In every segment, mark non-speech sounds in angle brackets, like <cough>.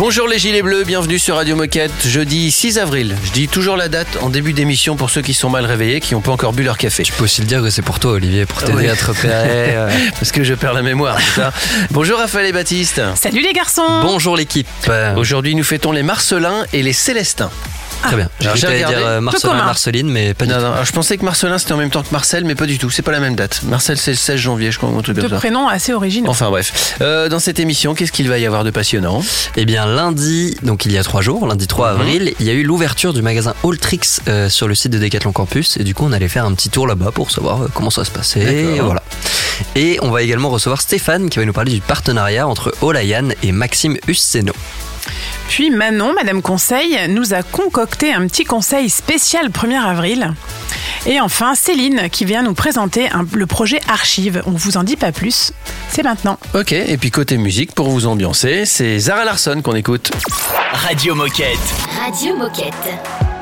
Bonjour les gilets bleus, bienvenue sur Radio Moquette, jeudi 6 avril. Je dis toujours la date en début d'émission pour ceux qui sont mal réveillés, qui n'ont pas encore bu leur café. Tu peux aussi le dire que c'est pour toi, Olivier, pour t'aider Oui. à te repérer. <laughs> euh. Parce que je perds la mémoire, c'est ça Bonjour Raphaël et Baptiste. Salut les garçons Bonjour l'équipe. Aujourd'hui nous fêtons les Marcelins et les Célestins. Très bien. J'ai cru que dire euh, Marcelin. Marceline, mais pas du Non, tout. non, alors je pensais que Marcelin c'était en même temps que Marcel, mais pas du tout, c'est pas la même date. Marcel c'est le 16 janvier, je crois, truc Deux prénoms assez originaux. Enfin bref, Euh, dans cette émission, qu'est-ce qu'il va y avoir de passionnant? Eh bien, lundi, donc il y a trois jours, lundi 3 Mhm. avril, il y a eu l'ouverture du magasin Alltrix euh, sur le site de Decathlon Campus. Et du coup, on allait faire un petit tour là-bas pour savoir euh, comment ça se passait. Et voilà. Et on va également recevoir Stéphane qui va nous parler du partenariat entre Olayan et Maxime Husseno. Puis Manon, Madame Conseil, nous a concocté un petit conseil spécial 1er avril. Et enfin Céline qui vient nous présenter un- le projet Archive. On vous en dit pas plus. C'est maintenant. Ok, et puis côté musique, pour vous ambiancer, c'est Zara Larson qu'on écoute. Radio Moquette. Radio Moquette.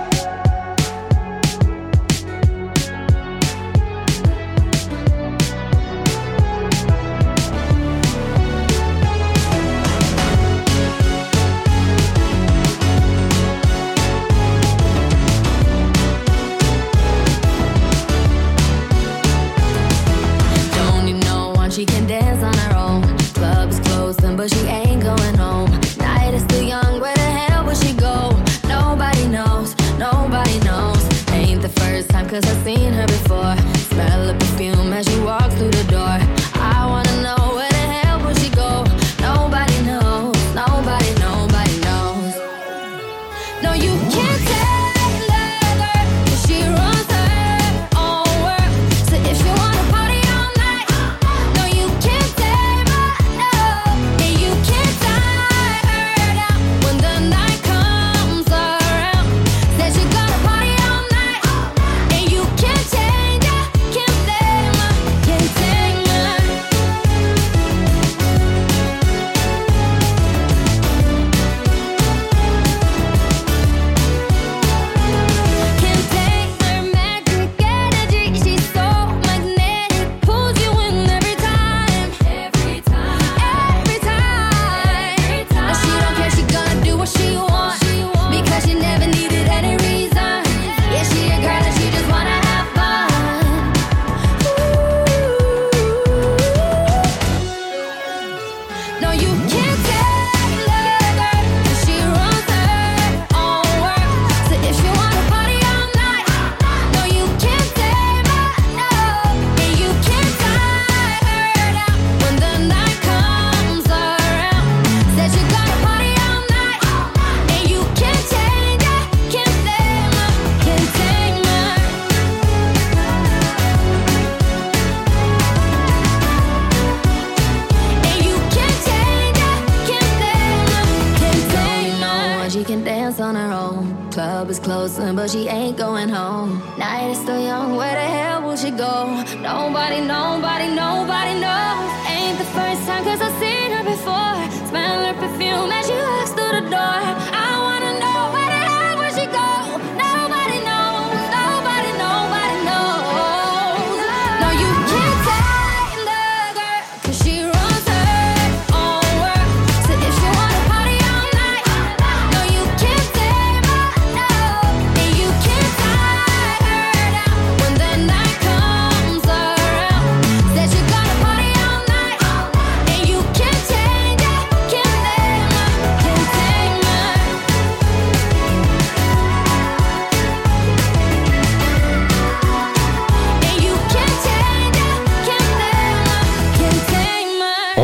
you go. Nobody, nobody, nobody knows.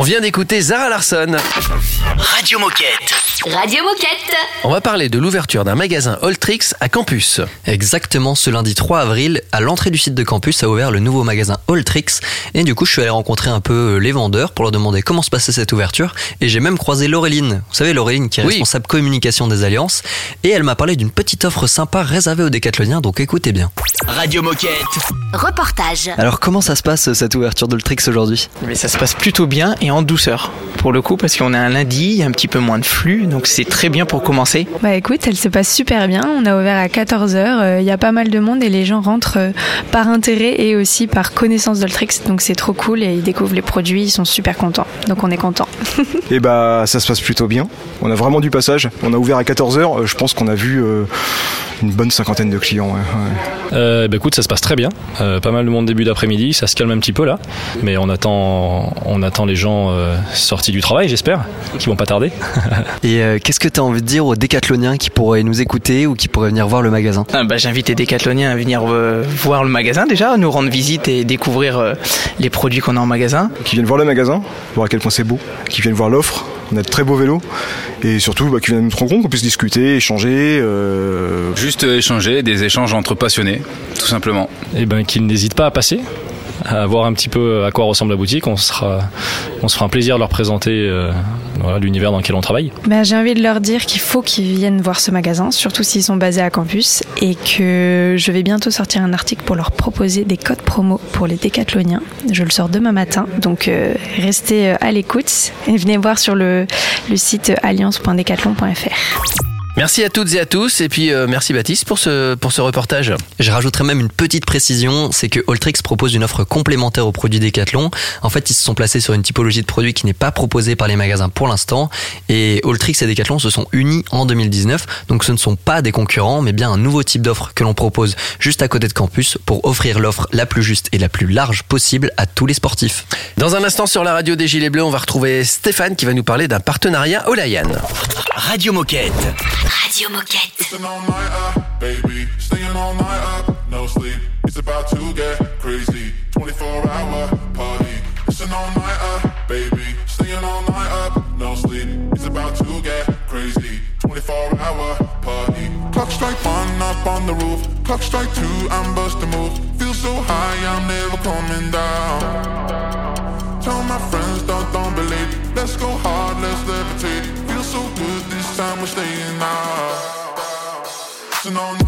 Vient d'écouter Zara Larson. Radio Moquette. Radio Moquette. On va parler de l'ouverture d'un magasin Alltrix à Campus. Exactement, ce lundi 3 avril, à l'entrée du site de campus a ouvert le nouveau magasin Alltrix. Et du coup, je suis allé rencontrer un peu les vendeurs pour leur demander comment se passait cette ouverture. Et j'ai même croisé Laureline. Vous savez, Laureline qui est Oui. responsable communication des Alliances. Et elle m'a parlé d'une petite offre sympa réservée aux décathloniens, donc écoutez bien. Radio Moquette. Reportage. Alors, comment ça se passe cette ouverture d'Alltrix aujourd'hui? Mais ça se passe plutôt bien et en douceur pour le coup parce qu'on est un lundi, il y a un petit peu moins de flux, donc c'est très bien pour commencer. Bah écoute, elle se passe super bien. On a ouvert à 14h. Il y a pas mal de monde et les gens rentrent euh, par intérêt et aussi par connaissance d'Oltrix. Donc c'est trop cool et ils découvrent les produits. Ils sont super contents. Donc on est content. <laughs> Et bah ça se passe plutôt bien. On a vraiment du passage. On a ouvert à 14h. Je pense qu'on a vu euh, une bonne cinquantaine de clients. ouais, ouais. Euh, bah écoute, ça se passe très bien. Euh, pas mal de monde début d'après-midi, ça se calme un petit peu là, mais on attend, on attend les gens euh, sortis du travail, j'espère, qui vont pas tarder. <laughs> Et euh, qu'est-ce que tu as envie de dire aux décathloniens qui pourraient nous écouter ou qui pourraient venir voir le magasin Ah, bah, J'invite les décathloniens à venir euh, voir le magasin déjà, nous rendre visite et découvrir euh, les produits qu'on a en magasin. Qui viennent voir le magasin, voir à quel point c'est beau. Qui viennent voir l'offre. On a de très beaux vélos. Et surtout bah, qui viennent nous rencontrer, qu'on puisse discuter, échanger. euh, Juste échanger, des échanges entre passionnés, tout simplement. Et ben qu'ils n'hésitent pas à passer, à voir un petit peu à quoi ressemble la boutique. On se fera un plaisir de leur présenter euh, l'univers dans lequel on travaille. Bah, J'ai envie de leur dire qu'il faut qu'ils viennent voir ce magasin, surtout s'ils sont basés à campus, et que je vais bientôt sortir un article pour leur proposer des codes promo pour les décathloniens. Je le sors demain matin, donc euh, restez euh, à l'écoute et venez voir sur le, le site alliance.decathlon.fr. Merci à toutes et à tous. Et puis euh, merci Baptiste pour ce, pour ce reportage. Je rajouterais même une petite précision, c'est que Alltrix propose une offre complémentaire aux produits Decathlon. En fait, ils se sont placés sur une typologie de produits qui n'est pas proposée par les magasins pour l'instant. Et Alltrix et Decathlon se sont unis en 2019. Donc ce ne sont pas des concurrents, mais bien un nouveau type d'offre que l'on propose juste à côté de campus pour offrir l'offre la plus juste et la plus large possible à tous les sportifs. Dans un instant sur la radio des Gilets Bleus, on va retrouver Stéphane qui va nous parler d'un partenariat Olayan. Radio Moquette. Radio Moquette. Staying all night up, baby. Staying all night up, no sleep. It's about to get crazy. 24 hour party. Listen all night up, baby. Staying all night up, no sleep. It's about to get crazy. 24 hour party. Clock strike one up on the roof. Clock strike two, I'm busting move. Feel so high, I'm never coming down. Tell my friends, don't, don't believe. Let's go hard, let's levitate. Time, we're staying out. Staying all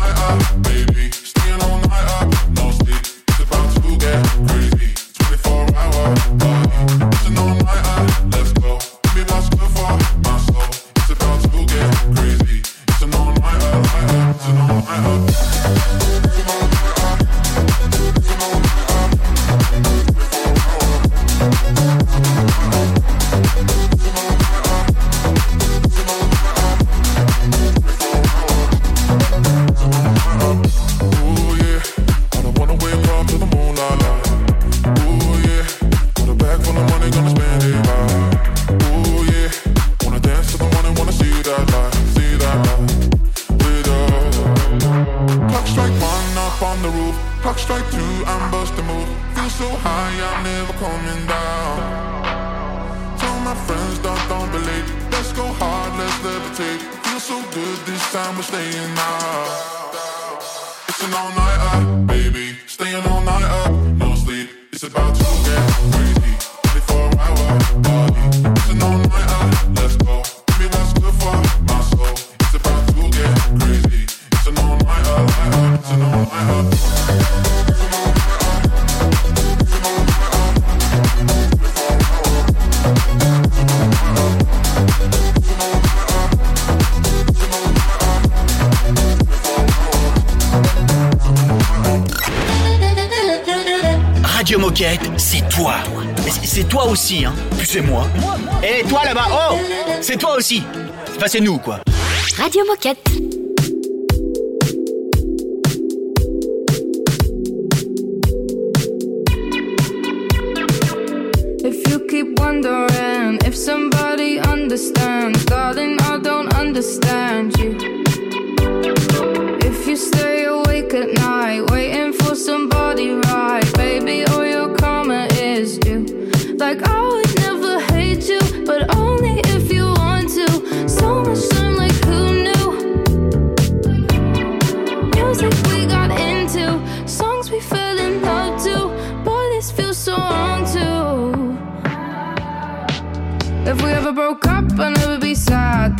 aussi, hein. Puis c'est moi. Et toi là-bas, oh C'est toi aussi. Enfin, c'est nous, quoi. Radio Moquette.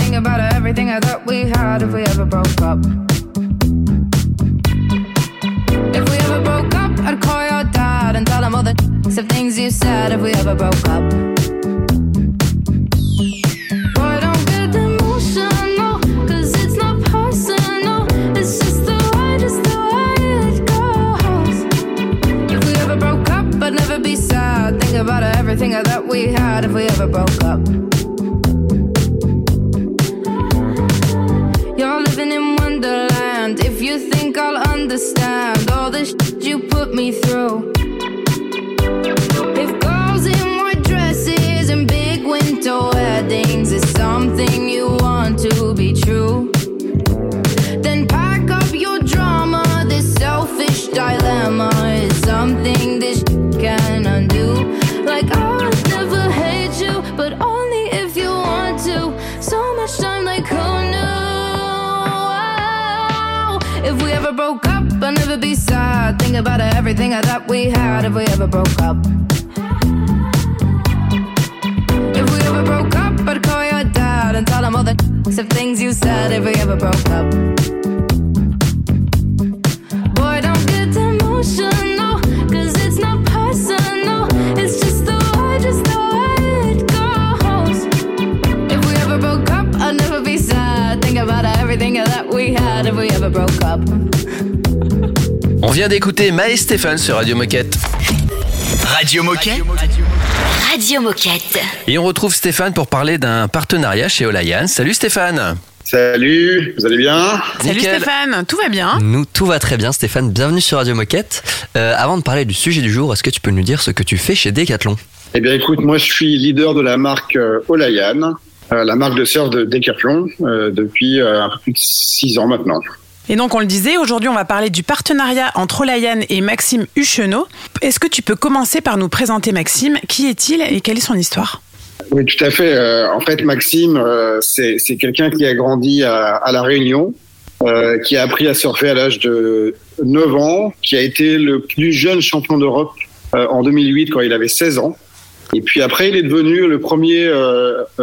Think about everything I thought we had if we ever broke up. If we ever broke up, I'd call your dad and tell him all the of things you said if we ever broke up. Boy, don't get emotional, 'cause it's not personal. It's just the way, just the way it goes. If we ever broke up, I'd never be sad. Think about everything thought we had if we ever broke up. Understand all the shit you put me through. I'd never be sad. Think about everything I thought we had if we ever broke up. If we ever broke up, I'd call your dad and tell him all the of things you said if we ever broke up. Boy, don't get emotional, cause it's not personal. It's just the way, just the way it goes. If we ever broke up, I'd never be sad. Think about everything that we had if we ever broke up. On vient d'écouter Maë Stéphane sur Radio Moquette. Radio Moquette Radio Moquette. Et on retrouve Stéphane pour parler d'un partenariat chez Olayan. Salut Stéphane Salut, vous allez bien Salut Nickel. Stéphane, tout va bien Nous, tout va très bien, Stéphane. Bienvenue sur Radio Moquette. Euh, avant de parler du sujet du jour, est-ce que tu peux nous dire ce que tu fais chez Decathlon? Eh bien écoute, moi je suis leader de la marque euh, Olayan, euh, la marque de surf de Decathlon, euh, depuis euh, un peu plus de six ans maintenant. Et donc on le disait, aujourd'hui on va parler du partenariat entre Olayan et Maxime Huchenot. Est-ce que tu peux commencer par nous présenter Maxime? Qui est-il et quelle est son histoire? Oui, tout à fait. Euh, en fait, Maxime, euh, c'est quelqu'un qui a grandi à, La Réunion, euh, qui a appris à surfer à l'âge de 9 ans, qui a été le plus jeune champion d'Europe en 2008 quand il avait 16 ans. Et puis après, il est devenu le premier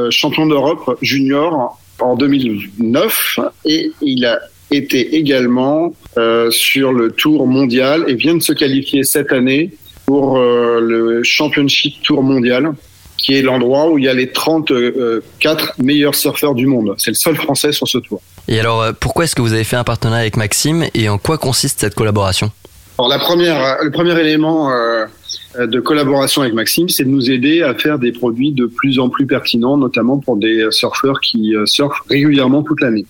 champion d'Europe junior en 2009 et il a été également euh, sur le Tour mondial et vient de se qualifier cette année pour euh, le Championship Tour mondial qui est l'endroit où il y a les 34 meilleurs surfeurs du monde. C'est le seul français sur ce tour. Et alors, euh, pourquoi est-ce que vous avez fait un partenariat avec Maxime et en quoi consiste cette collaboration? Alors la première, le premier élément euh, de collaboration avec Maxime, c'est de nous aider à faire des produits de plus en plus pertinents, notamment pour des surfeurs qui euh, surfent régulièrement toute l'année.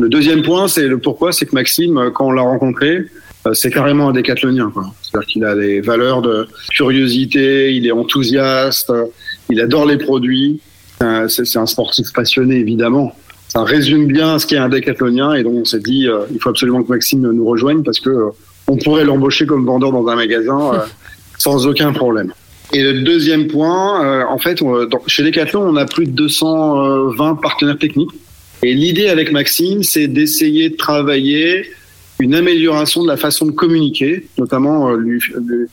Le deuxième point, c'est le pourquoi, c'est que Maxime, euh, quand on l'a rencontré, euh, c'est carrément un décathlonien. C'est-à-dire qu'il a des valeurs de curiosité, il est enthousiaste, euh, il adore les produits. C'est un sportif passionné, évidemment. Ça résume bien ce qu'est un décathlonien et donc on s'est dit, euh, il faut absolument que Maxime nous rejoigne parce que euh, on pourrait l'embaucher comme vendeur dans un magasin euh, <laughs> sans aucun problème. Et le deuxième point, en fait, on- dans- chez Decathlon, on a plus de 220 partenaires techniques. Et l'idée avec Maxime, c'est d'essayer de travailler une amélioration de la façon de communiquer, notamment euh, lui, lui,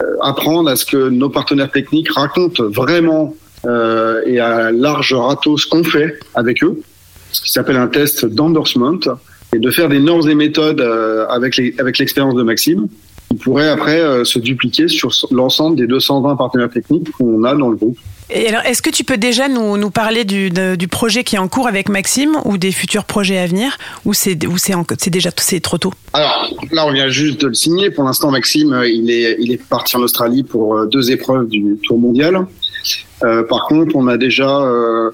euh, apprendre à ce que nos partenaires techniques racontent vraiment euh, et à large râteau ce qu'on fait avec eux, ce qui s'appelle un test d'endorsement, et de faire des normes et méthodes euh, avec les- avec l'expérience de Maxime, qui pourrait après euh, se dupliquer sur l'ensemble des 220 partenaires techniques qu'on a dans le groupe. Alors, est-ce que tu peux déjà nous, parler du, projet qui est en cours avec Maxime ou des futurs projets à venir ou c'est déjà trop tôt? Alors là, on vient juste de le signer. Pour l'instant, Maxime, il est, parti en Australie pour euh, deux épreuves du Tour mondial. Euh, par contre, on a déjà euh,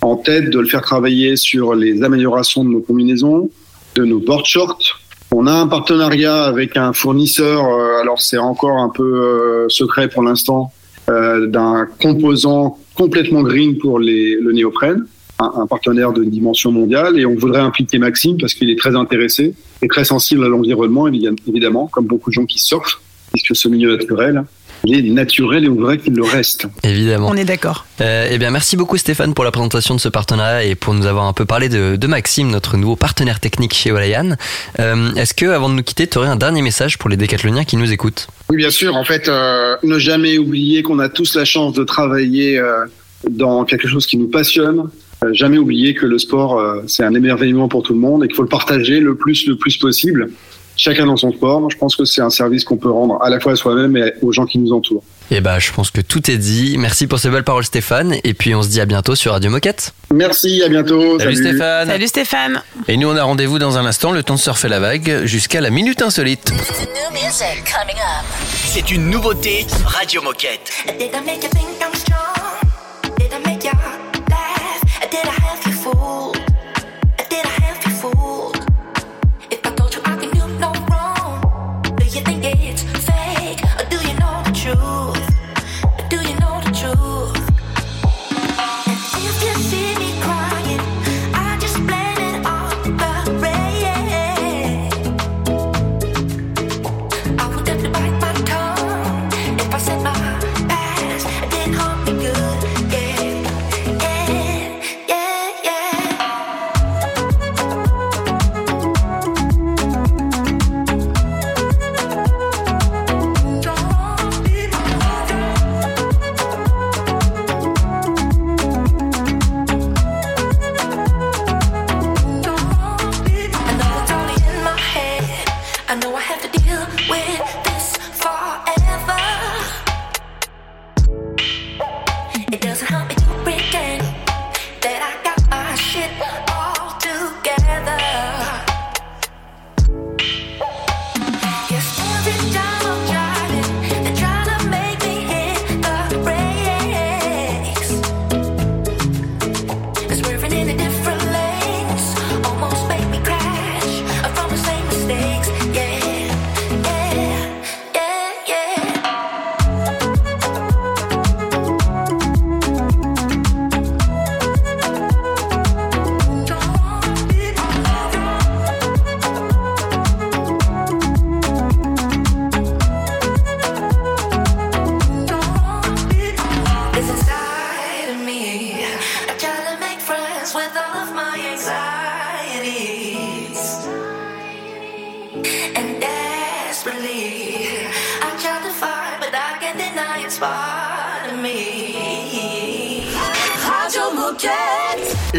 en tête de le faire travailler sur les améliorations de nos combinaisons, de nos board shorts. On a un partenariat avec un fournisseur, alors c'est encore un peu secret pour l'instant, euh, d'un composant complètement green pour le néoprène, un, partenaire de dimension mondiale, et on voudrait impliquer Maxime parce qu'il est très intéressé et très sensible à l'environnement, évi- évidemment, comme beaucoup de gens qui surfent, puisque ce milieu naturel. Il est naturel et on voudrait qu'il le reste. Évidemment. On est d'accord. Euh, eh bien, merci beaucoup Stéphane pour la présentation de ce partenariat et pour nous avoir un peu parlé de, de Maxime, notre nouveau partenaire technique chez Olayan. Euh, Est-ce que, avant de nous quitter, tu aurais un dernier message pour les décathloniens qui nous écoutent? Oui, bien sûr. En fait, euh, ne jamais oublier qu'on a tous la chance de travailler euh, dans quelque chose qui nous passionne. Euh, jamais oublier que le sport, euh, c'est un émerveillement pour tout le monde et qu'il faut le partager le plus, le plus possible. Chacun dans son sport. Je pense que c'est un service qu'on peut rendre à la fois à soi-même et aux gens qui nous entourent. Eh ben, je pense que tout est dit. Merci pour ces belles paroles Stéphane et puis on se dit à bientôt sur Radio Moquette. Merci, à bientôt. Salut, Stéphane. Salut Stéphane. Et nous, on a rendez-vous dans un instant, le temps de surfer la vague, jusqu'à la minute insolite. C'est une nouveauté Radio Moquette.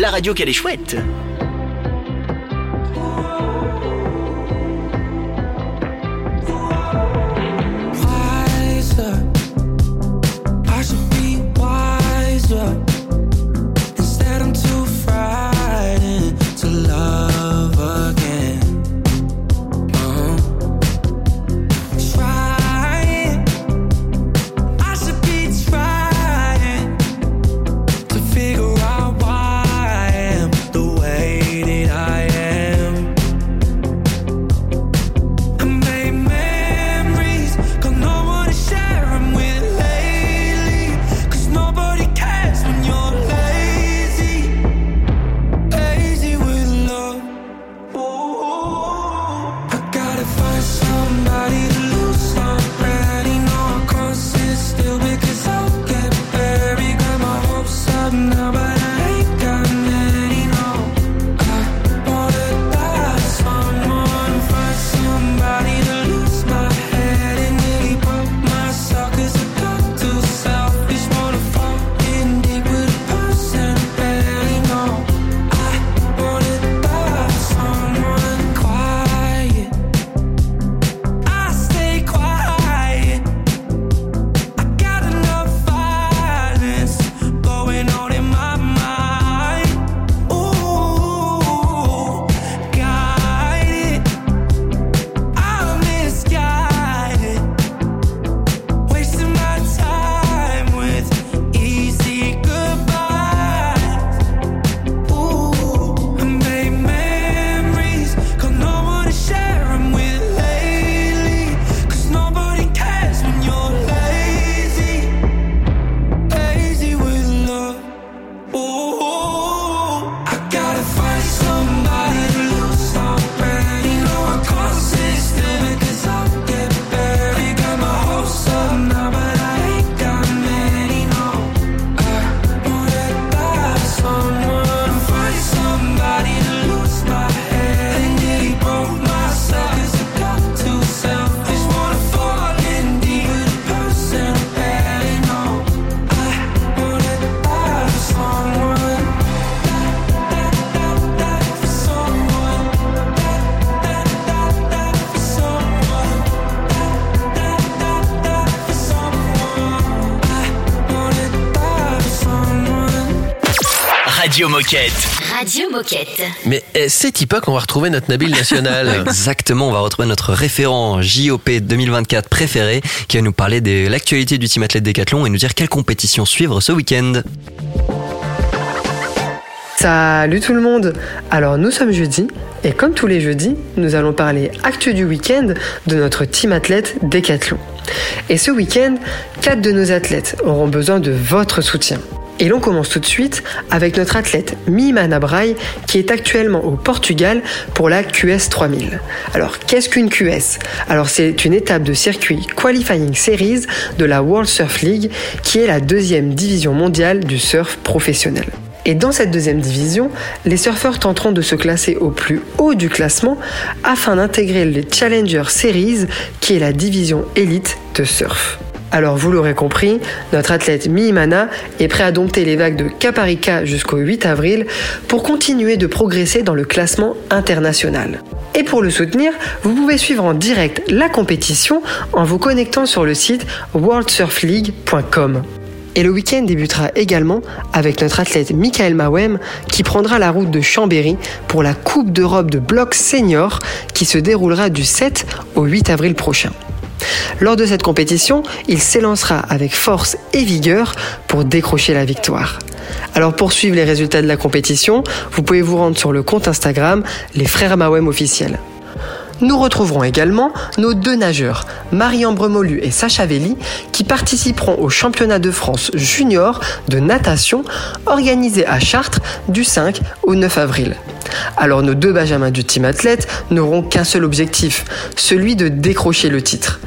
La radio qu'elle est chouette. Radio Moquette. Radio Moquette. Mais eh, c'est Tipa qu'on va retrouver notre Nabil national. <laughs> Exactement, on va retrouver notre référent JOP 2024 préféré qui va nous parler de l'actualité du team athlète décathlon et nous dire quelle compétition suivre ce week-end. Salut tout le monde Alors nous sommes jeudi et comme tous les jeudis, nous allons parler actu du week-end de notre team athlète Décathlon. Et ce week-end, quatre de nos athlètes auront besoin de votre soutien. Et l'on commence tout de suite avec notre athlète Mimana Braille qui est actuellement au Portugal pour la QS 3000. Alors qu'est-ce qu'une QS Alors c'est une étape de circuit Qualifying Series de la World Surf League qui est la deuxième division mondiale du surf professionnel. Et dans cette deuxième division, les surfeurs tenteront de se classer au plus haut du classement afin d'intégrer les Challenger Series qui est la division élite de surf. Alors vous l'aurez compris, notre athlète Mimana est prêt à dompter les vagues de Caparica jusqu'au 8 avril pour continuer de progresser dans le classement international. Et pour le soutenir, vous pouvez suivre en direct la compétition en vous connectant sur le site worldsurfleague.com. Et le week-end débutera également avec notre athlète Michael Mawem qui prendra la route de Chambéry pour la Coupe d'Europe de bloc senior qui se déroulera du 7 au 8 avril prochain. Lors de cette compétition, il s'élancera avec force et vigueur pour décrocher la victoire. Alors pour suivre les résultats de la compétition, vous pouvez vous rendre sur le compte Instagram Les Frères Mawem officiels. Nous retrouverons également nos deux nageurs, Marie-Ambre Molu et Sacha Velli, qui participeront au championnat de France junior de natation organisé à Chartres du 5 au 9 avril. Alors nos deux benjamins du team athlète n'auront qu'un seul objectif, celui de décrocher le titre.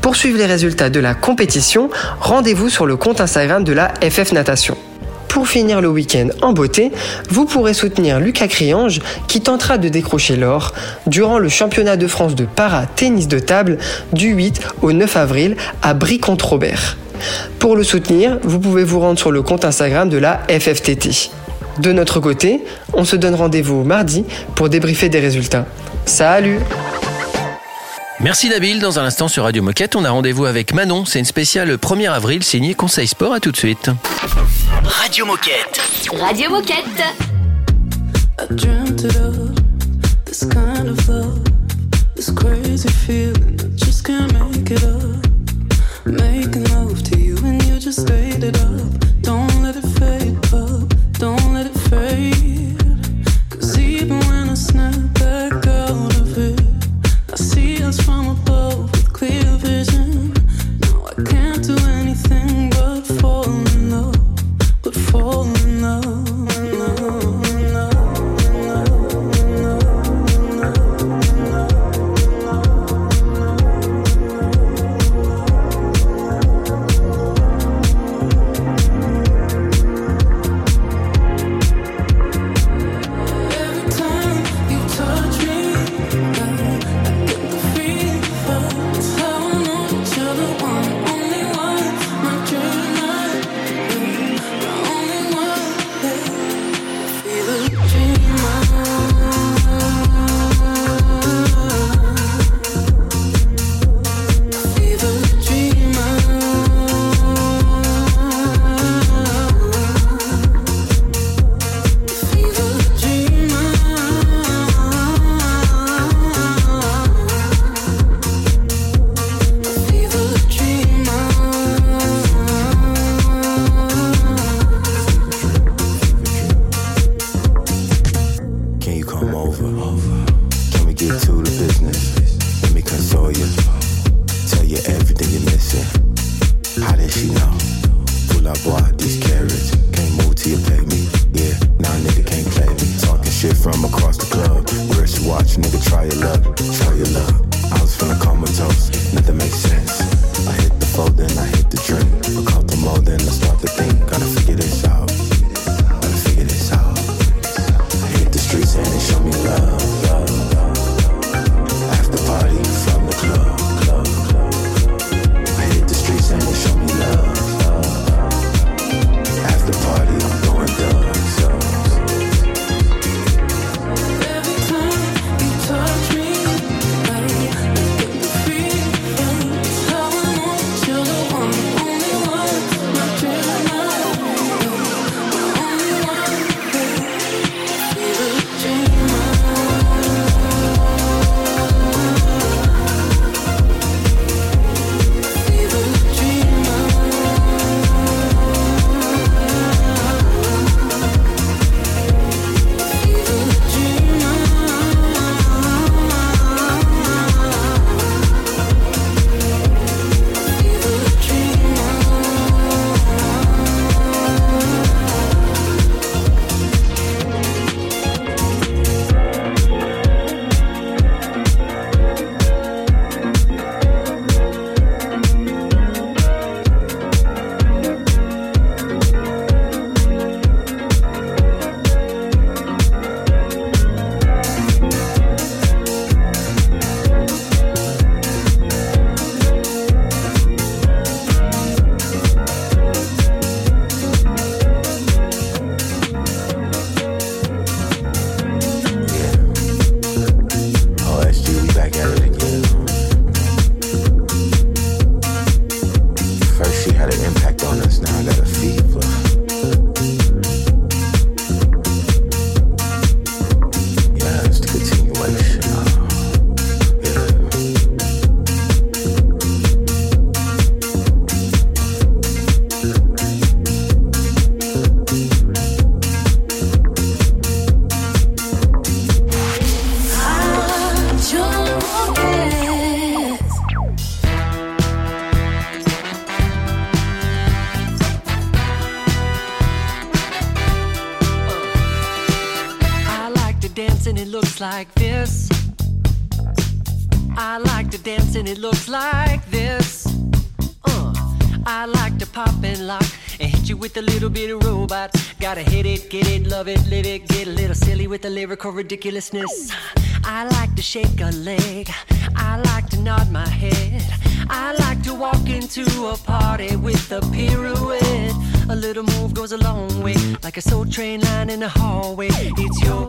Pour suivre les résultats de la compétition, rendez-vous sur le compte Instagram de la FF Natation. Pour finir le week-end en beauté, vous pourrez soutenir Lucas Criange qui tentera de décrocher l'or durant le championnat de France de para-tennis de table du 8 au 9 avril à Brie-contre-Robert. Pour le soutenir, vous pouvez vous rendre sur le compte Instagram de la FFTT. De notre côté, on se donne rendez-vous mardi pour débriefer des résultats. Salut Merci Nabil. Dans un instant sur Radio Moquette, on a rendez-vous avec Manon. C'est une spéciale 1er avril signée Conseil Sport. À tout de suite. Radio Moquette. Radio Moquette. I dreamt it up, this kind of love, this crazy feeling. I just can't make it up. Making love to you and you just ate it up. Shit from across the club. Your watch, nigga? Try your luck. Try your luck. I was feeling comatose. Nothing makes sense. I hit the phone, then I hit the drink. I A couple more, then I start to think. Gotta figure this out. Gotta figure this out. I hit the streets and they show me love, had an impact on us. Now that lyrical ridiculousness. I like to shake a leg. I like to nod my head. I like to walk into a party with a pirouette. A little move goes a long way, like a soul train line in the hallway. It's your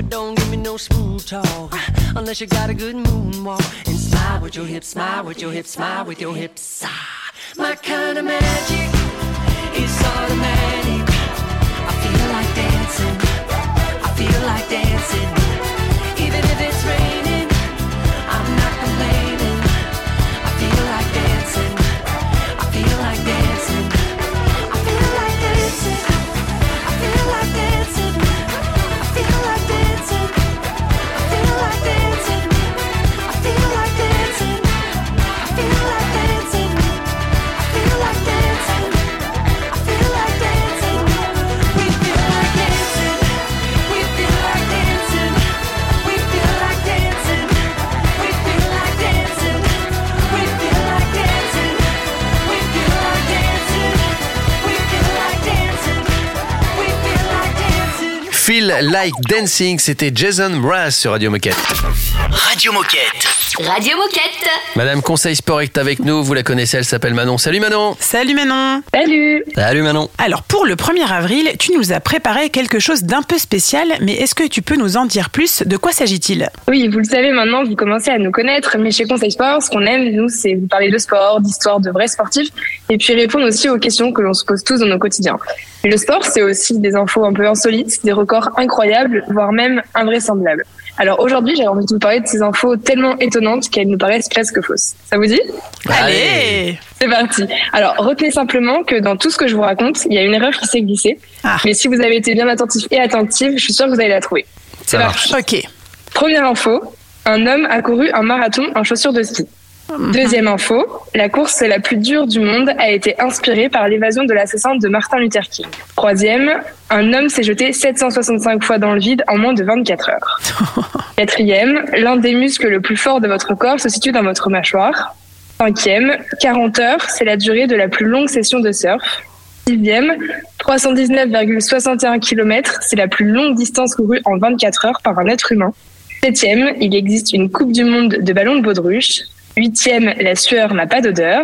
But don't give me no smooth talk unless you got a good moonwalk. And smile with your hips, smile with your hips, smile with your hips. Ah, my kind of magic is automatic. I feel like dancing. I feel like dancing. Even if it's raining, Feel Like Dancing, c'était Jason Mraz sur Radio Moquette. Radio Moquette. Radio Moquette. Madame Conseil Sport est avec nous, vous la connaissez, elle s'appelle Manon. Salut Manon Salut Manon Salut Salut Manon Alors pour le 1er avril, tu nous as préparé quelque chose d'un peu spécial, mais est-ce que tu peux nous en dire plus? De quoi s'agit-il? Oui, vous le savez maintenant, vous commencez à nous connaître, mais chez Conseil Sport, ce qu'on aime, nous, c'est vous parler de sport, d'histoire de vrais sportifs, et puis répondre aussi aux questions que l'on se pose tous dans nos quotidiens. Le sport, c'est aussi des infos un peu insolites, des records incroyables, voire même invraisemblables. Alors aujourd'hui, j'avais envie de vous parler de ces infos tellement étonnantes qu'elles nous paraissent presque fausses. Ça vous dit? Allez C'est parti. Alors retenez simplement que dans tout ce que je vous raconte, il y a une erreur qui s'est glissée. Mais si vous avez été bien attentif et attentive, je suis sûre que vous allez la trouver. Ça marche. Ok. Première info, un homme a couru un marathon en chaussures de ski. Deuxième info, la course la plus dure du monde a été inspirée par l'évasion de l'assassin de Martin Luther King. Troisième, un homme s'est jeté 765 fois dans le vide en moins de 24 heures. <laughs> Quatrième, l'un des muscles le plus fort de votre corps se situe dans votre mâchoire. Cinquième, 40 heures, c'est la durée de la plus longue session de surf. Sixième, 319,61 km, c'est la plus longue distance courue en 24 heures par un être humain. Septième, il existe une Coupe du Monde de ballon de baudruche. Huitième, la sueur n'a pas d'odeur.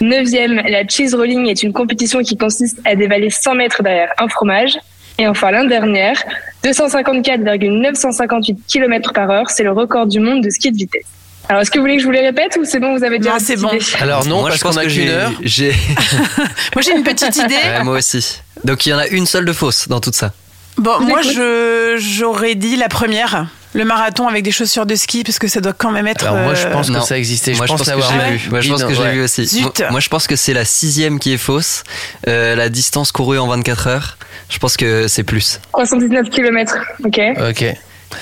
Neuvième, la cheese rolling est une compétition qui consiste à dévaler 100 mètres derrière un fromage. Et enfin, l'un dernière, 254,958 km par heure, c'est le record du monde de ski de vitesse. Alors, est-ce que vous voulez que je vous les répète ou c'est bon, vous avez déjà Non, c'est bon. idée Alors non, Moi, parce je pense qu'on a que qu'une j'ai- heure. <laughs> J'ai. <laughs> Moi j'ai une petite idée. Ouais, moi aussi. Donc il y en a une seule de fausse dans tout ça. Bon, vous moi je j'aurais dit la première, le marathon avec des chaussures de ski, parce que ça doit quand même être. Alors moi je euh, pense que Non. ça existait, je Moi, pense que l'avoir j'ai vu. vu. Moi, je pense que j'ai ouais. vu aussi. Zut. Moi, moi, je pense que c'est la sixième qui est fausse. Euh, la distance courue en 24 heures. Je pense que c'est plus. 319 km, ok. Ok.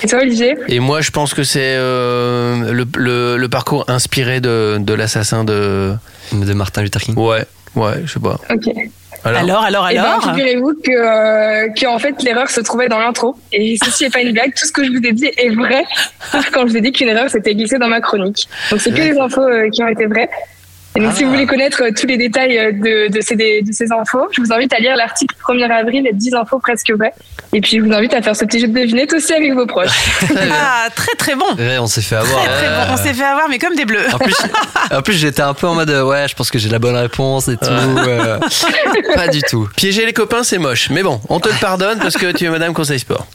Et toi, Olivier? Et moi je pense que c'est euh, le, le, le parcours inspiré de, de l'assassin de... De Martin Luther King. Ouais, ouais, je sais pas. Ok. Alors, alors, Eh ben, alors. figurez-vous que, euh, que en fait l'erreur se trouvait dans l'intro. Et ceci n'est pas une blague. Tout ce que je vous ai dit est vrai. Sauf quand je vous ai dit qu'une erreur s'était glissée dans ma chronique. Donc c'est que les infos euh, qui ont été vraies. Et donc, Ah. si vous voulez connaître euh, tous les détails euh, de, de, ces, de ces infos, je vous invite à lire l'article 1er avril et 10 infos presque vraies. Et puis, je vous invite à faire ce petit jeu de devinette aussi avec vos proches. <laughs> Ah, très très bon. Ouais, on s'est fait avoir. Très bon. On s'est fait avoir, mais comme des bleus. En plus, <laughs> en plus j'étais un peu en mode ouais, je pense que j'ai la bonne réponse et tout. euh, <laughs> pas du tout. Piéger les copains, c'est moche. Mais bon, on te le pardonne parce que tu es Madame Conseil Sport.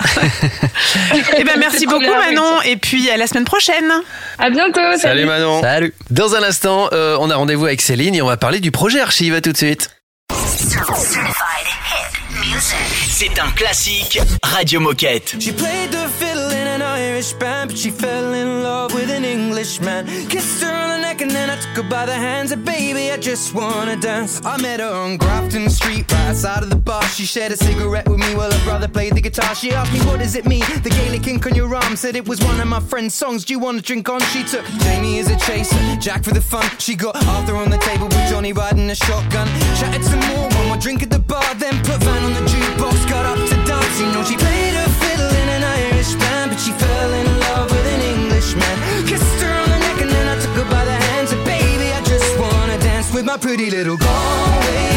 Eh ben, merci beaucoup, Manon. Et puis, à la semaine prochaine. À bientôt. Salut Manon. Salut. Dans un instant, euh, on a rendez-vous avec Céline et on va parler du projet Archive. À tout de suite. C'est un classique Radio Moquette. She played the fiddle in an Irish band, but she fell in love with an Englishman. Kissed her took by the hands. And baby, I just wanna dance. I met her on Grafton Street, right outside of the bar. She shared a cigarette with me while her brother played the guitar. She asked me, What does it mean? The Gaelic ink on your arm said it was one of my friend's songs. Do you wanna drink on? She took Jamie as a chaser, Jack for the fun. She got Arthur on the table with Johnny riding a shotgun. Chatted some more, one more drink at the bar, then put Van on the jukebox. Got up to dance. You know she played her fiddle in an Irish band, but she fell in love my pretty little Galway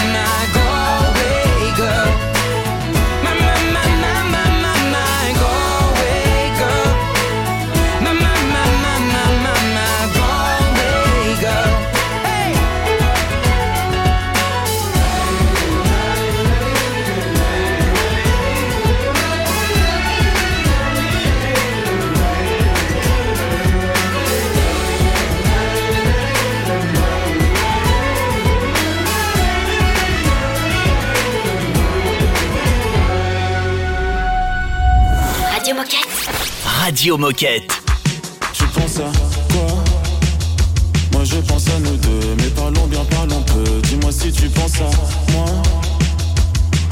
Radio Moquette. Tu penses à quoi? Moi je pense à nous deux, mais parlons bien, parlons peu. Dis-moi si tu penses à moi.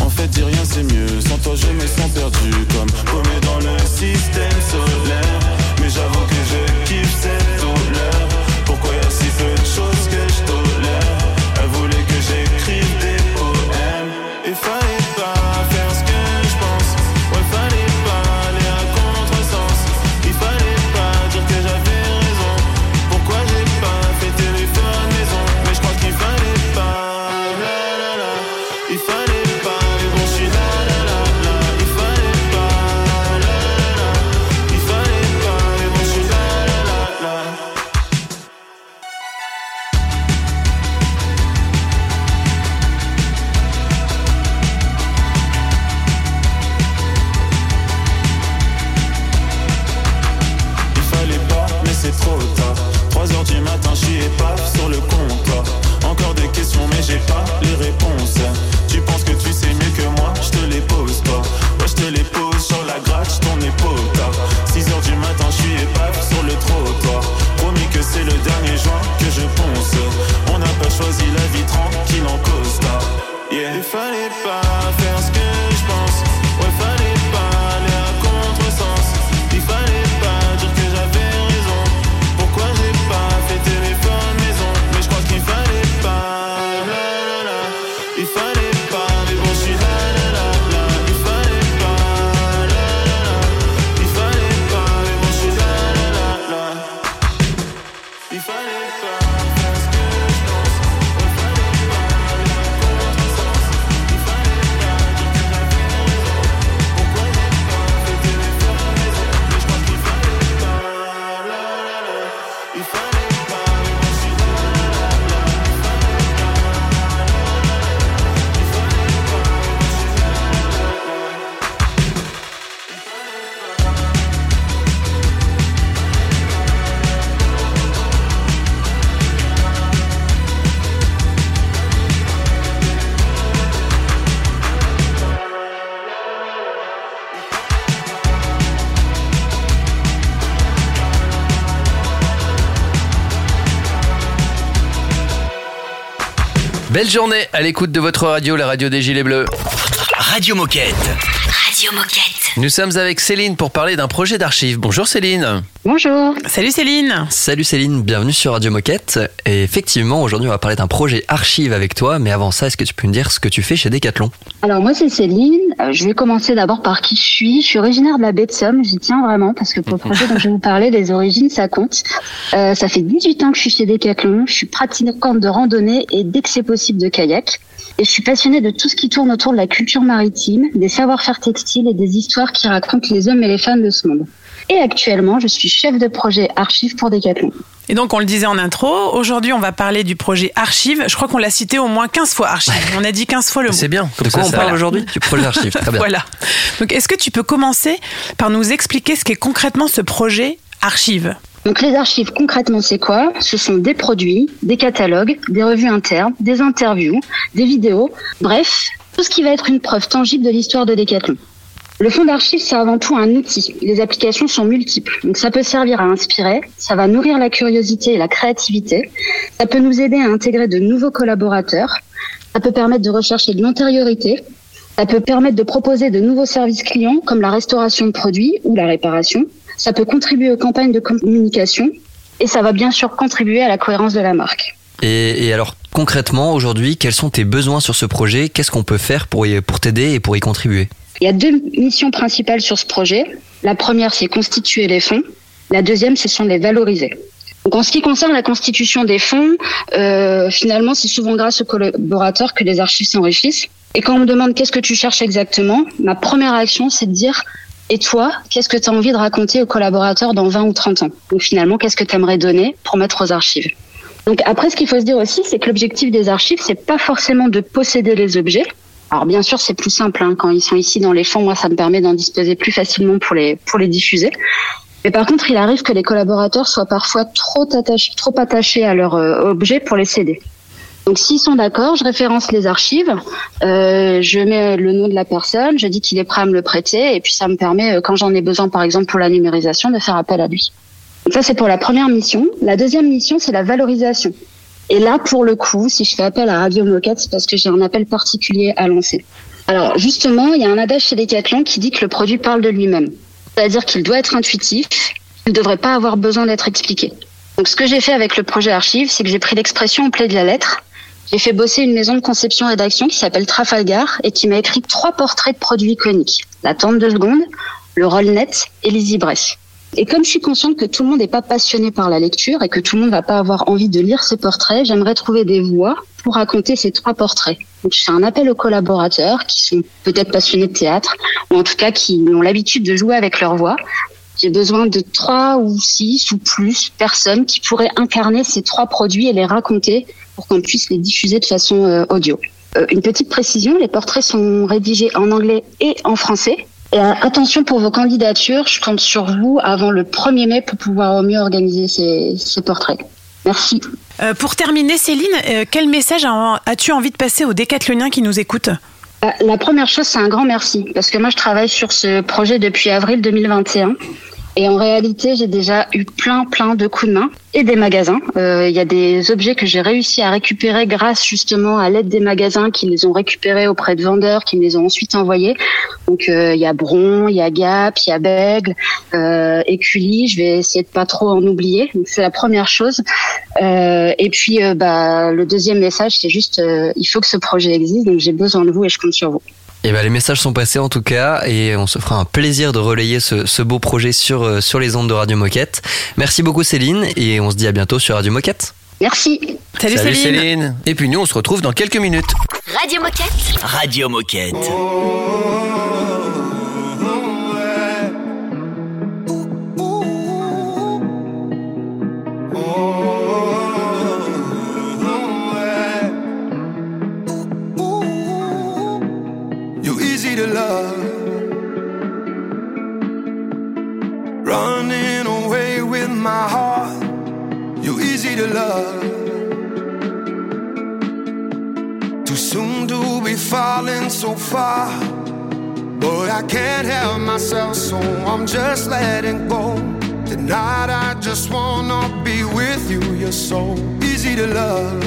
En fait, dis rien, c'est mieux. Sans toi, je me sens perdu, comme paumé dans le système solaire. Mais j'avoue que je kiffe cette douleur. Pourquoi y a si peu de choses que je Belle journée à l'écoute de votre radio, la radio des Gilets Bleus. Radio Moquette. Radio Moquette. Nous sommes avec Céline pour parler d'un projet d'archives. Bonjour Céline. Bonjour. Salut Céline. Salut Céline, bienvenue sur Radio Moquette. Et effectivement, aujourd'hui, on va parler d'un projet archive avec toi. Mais avant ça, est-ce que tu peux me dire ce que tu fais chez Decathlon? Alors moi c'est Céline, Euh, je vais commencer d'abord par qui je suis. Je suis originaire de la baie de Somme, j'y tiens vraiment parce que pour le projet dont je vais vous parler, les origines ça compte. Euh, ça fait 18 ans que je suis chez Decathlon, je suis pratiquante de randonnée et dès que c'est possible de kayak. Et je suis passionnée de tout ce qui tourne autour de la culture maritime, des savoir-faire textiles et des histoires qui racontent les hommes et les femmes de ce monde. Et actuellement, je suis chef de projet archive pour Decathlon. Et donc, on le disait en intro, aujourd'hui, on va parler du projet Archive. Je crois qu'on l'a cité au moins 15 fois, Archive. On a dit 15 fois le mot. C'est bien. De quoi on parle aujourd'hui Du projet archive, très bien. <laughs> Voilà. Donc, est-ce que tu peux commencer par nous expliquer ce qu'est concrètement ce projet Archive? Donc les archives, concrètement, c'est quoi? Ce sont des produits, des catalogues, des revues internes, des interviews, des vidéos, bref, tout ce qui va être une preuve tangible de l'histoire de Decathlon. Le fonds d'archives, c'est avant tout un outil. Les applications sont multiples. Donc ça peut servir à inspirer, ça va nourrir la curiosité et la créativité, ça peut nous aider à intégrer de nouveaux collaborateurs, ça peut permettre de rechercher de l'antériorité, ça peut permettre de proposer de nouveaux services clients comme la restauration de produits ou la réparation. Ça peut contribuer aux campagnes de communication et ça va bien sûr contribuer à la cohérence de la marque. Et, alors, concrètement, aujourd'hui, quels sont tes besoins sur ce projet? Qu'est-ce qu'on peut faire pour, pour t'aider et pour y contribuer? Il y a deux missions principales sur ce projet. La première, c'est constituer les fonds. La deuxième, ce sont les valoriser. Donc, en ce qui concerne la constitution des fonds, euh, finalement, c'est souvent grâce aux collaborateurs que les archives s'enrichissent. Et quand on me demande qu'est-ce que tu cherches exactement, ma première action, c'est de dire et toi, qu'est-ce que tu as envie de raconter aux collaborateurs dans 20 ou 30 ans? Donc finalement, qu'est-ce que tu aimerais donner pour mettre aux archives? Donc après, ce qu'il faut se dire aussi, c'est que l'objectif des archives, c'est pas forcément de posséder les objets. Alors bien sûr, c'est plus simple hein, quand ils sont ici dans les fonds. Moi, ça me permet d'en disposer plus facilement pour les pour les diffuser. Mais par contre, il arrive que les collaborateurs soient parfois trop attachés, trop attachés à leur euh, objet pour les céder. Donc s'ils sont d'accord, je référence les archives, euh, je mets le nom de la personne, je dis qu'il est prêt à me le prêter, et puis ça me permet, euh, quand j'en ai besoin par exemple pour la numérisation, de faire appel à lui. Donc ça c'est pour la première mission. La deuxième mission, c'est la valorisation. Et là, pour le coup, si je fais appel à Radio Moquette, c'est parce que j'ai un appel particulier à lancer. Alors justement, il y a un adage chez Decathlon qui dit que le produit parle de lui-même. C'est-à-dire qu'il doit être intuitif, il ne devrait pas avoir besoin d'être expliqué. Donc ce que j'ai fait avec le projet archive, c'est que j'ai pris l'expression au plaid de la lettre. J'ai fait bosser une maison de conception-rédaction qui s'appelle Trafalgar et qui m'a écrit trois portraits de produits iconiques. La tente de seconde, le Rollnet et l'Easy. Et comme je suis consciente que tout le monde n'est pas passionné par la lecture et que tout le monde va pas avoir envie de lire ces portraits, j'aimerais trouver des voix pour raconter ces trois portraits. Donc je fais un appel aux collaborateurs qui sont peut-être passionnés de théâtre ou en tout cas qui ont l'habitude de jouer avec leur voix. J'ai besoin de trois ou six ou plus personnes qui pourraient incarner ces trois produits et les raconter pour qu'on puisse les diffuser de façon euh, audio. Euh, une petite précision, les portraits sont rédigés en anglais et en français. Et euh, attention pour vos candidatures, je compte sur vous avant le 1er mai pour pouvoir au mieux organiser ces, ces portraits. Merci. Euh, pour terminer, Céline, euh, quel message as- as-tu envie de passer aux décathloniens qui nous écoutent? Euh, La première chose, c'est un grand merci, parce que moi, je travaille sur ce projet depuis avril 2021. Et en réalité, j'ai déjà eu plein, plein de coups de main et des magasins. Euh, Il y a des objets que j'ai réussi à récupérer grâce justement à l'aide des magasins qui les ont récupérés auprès de vendeurs, qui me les ont ensuite envoyés. Donc euh, il y a Bron, il y a Gap, il y a Bègle, euh. Je vais essayer de pas trop en oublier. C'est la première chose. Euh, et puis euh, bah le deuxième message, c'est juste il faut que ce projet existe. Donc j'ai besoin de vous et je compte sur vous. Eh ben, les messages sont passés en tout cas et on se fera un plaisir de relayer ce, beau projet euh, sur, les ondes de Radio Moquette. Merci beaucoup Céline et on se dit à bientôt sur Radio Moquette. Merci. Salut, Salut Céline. Céline. Et puis nous on se retrouve dans quelques minutes. Radio Moquette. Radio Moquette. Oh, Running away with my heart, you're easy to love. Too soon to be falling so far. But I can't help myself, so I'm just letting go. Tonight I just wanna be with you, you're so easy to love.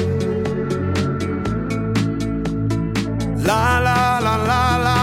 La la la la la.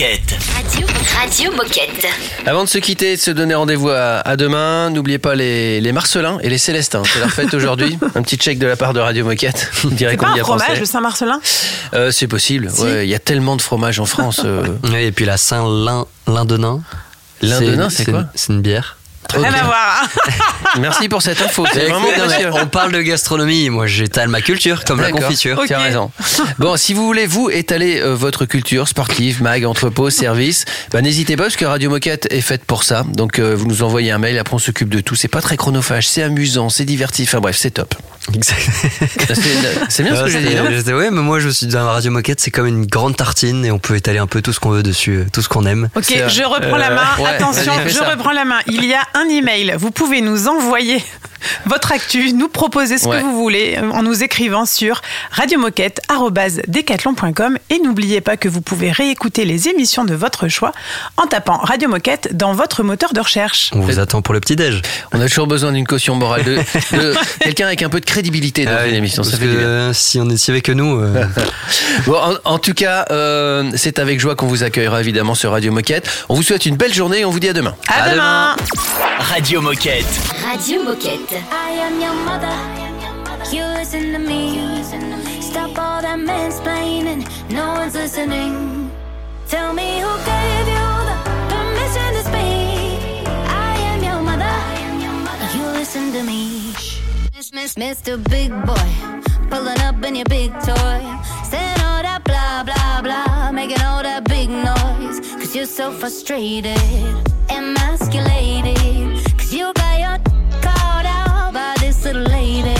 Moquette. Radio, Radio Moquette. Avant de se quitter et de se donner rendez-vous à, à demain, n'oubliez pas les, les Marcelins et les Célestins. C'est leur fête aujourd'hui. <laughs> Un petit check de la part de Radio Moquette. On dirait C'est qu'on y a fromage, pensé. le Saint-Marcelin? Euh, c'est possible. Ouais, Il y a tellement de fromages en France. euh. <laughs> Et puis la Saint-Lindenin. Lindenin, c'est quoi? C'est une bière. Rien à voir. hein. <laughs> Merci pour cette info. C'est vraiment non, on parle de gastronomie, moi j'étale ma culture comme la confiture. Tu as raison. Bon, si vous voulez, vous, étaler euh, votre culture sportive, mag, entrepôt, service, bah, n'hésitez pas parce que Radio Moquette est faite pour ça. Donc, euh, vous nous envoyez un mail, après on s'occupe de tout. C'est pas très chronophage, c'est amusant, c'est divertif. Enfin bref, c'est top. C'est c'est bien ce que j'ai dit. Oui, mais moi je suis dans la radio moquette, c'est comme une grande tartine et on peut étaler un peu tout ce qu'on veut dessus, euh, tout ce qu'on aime. Ok, je reprends la main. ouais, Attention, je ça. reprends la main. Il y a un email. Vous pouvez nous envoyer votre actu, nous proposer ce Ouais. que vous voulez euh, en nous écrivant sur radiomoquette.com et n'oubliez pas que vous pouvez réécouter les émissions de votre choix en tapant Radio Moquette dans votre moteur de recherche. On vous attend pour le petit-déj. On a toujours besoin d'une caution morale, de, de <laughs> quelqu'un avec un peu de crédibilité dans Ah une oui, émission. Ça parce fait du que, bien. euh, si on est si avec que nous. euh, <laughs> Bon, en, en tout cas, euh, c'est avec joie qu'on vous accueillera évidemment sur Radio Moquette. On vous souhaite une belle journée et on vous dit à demain. À, demain. Radio Moquette. Radio Moquette. I am your mother. You listen to me. Stop all that mansplaining. No one's listening. Tell me who gave you the permission to speak. I am your mother. You listen to me. Miss, miss, Mr. Big Boy. Pulling up in your big toy. Saying all that blah, blah, blah. Making all that big noise. Cause you're so frustrated. Emasculated. Little lady.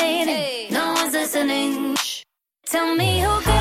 mansplaining. No one's listening. Tell me who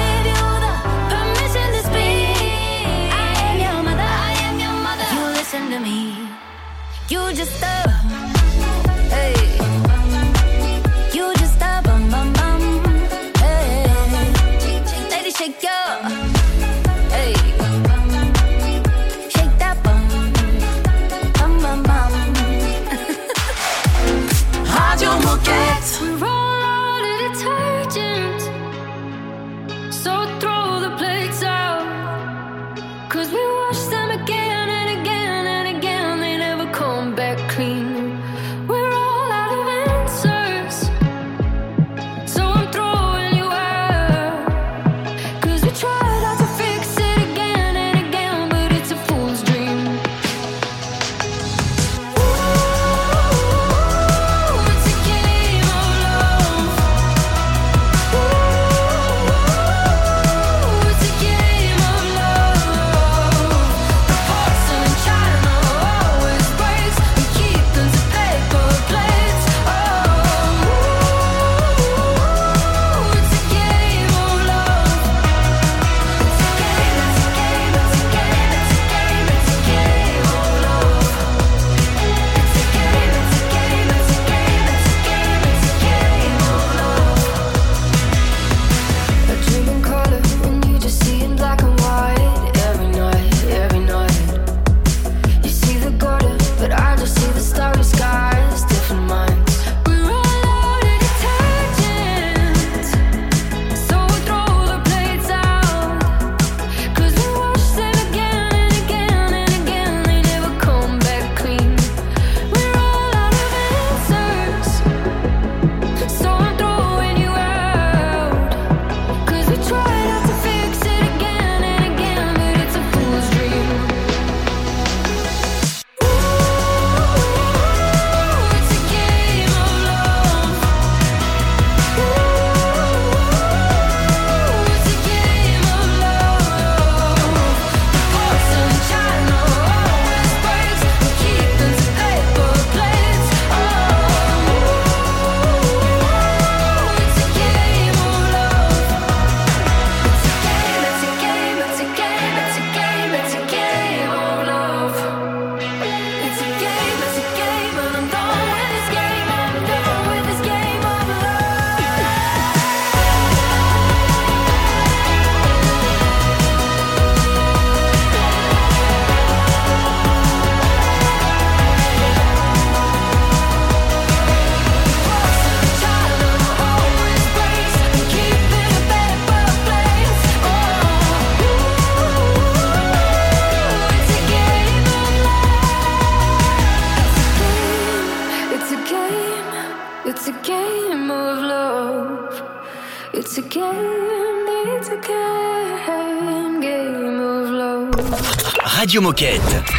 Radio Moquette.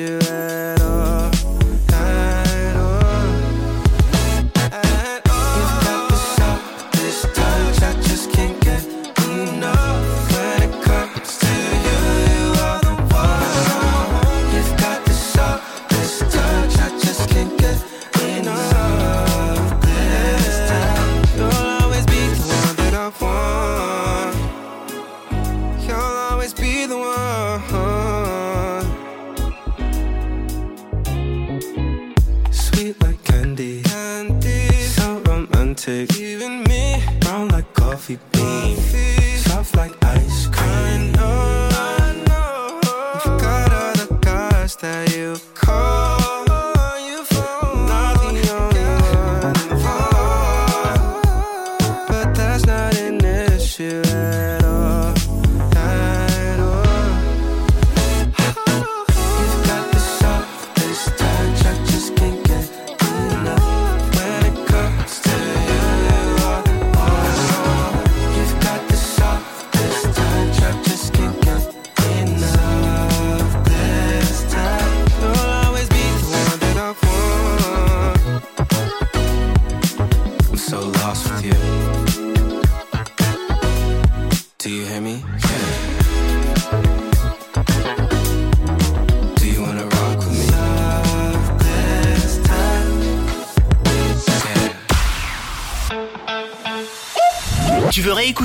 you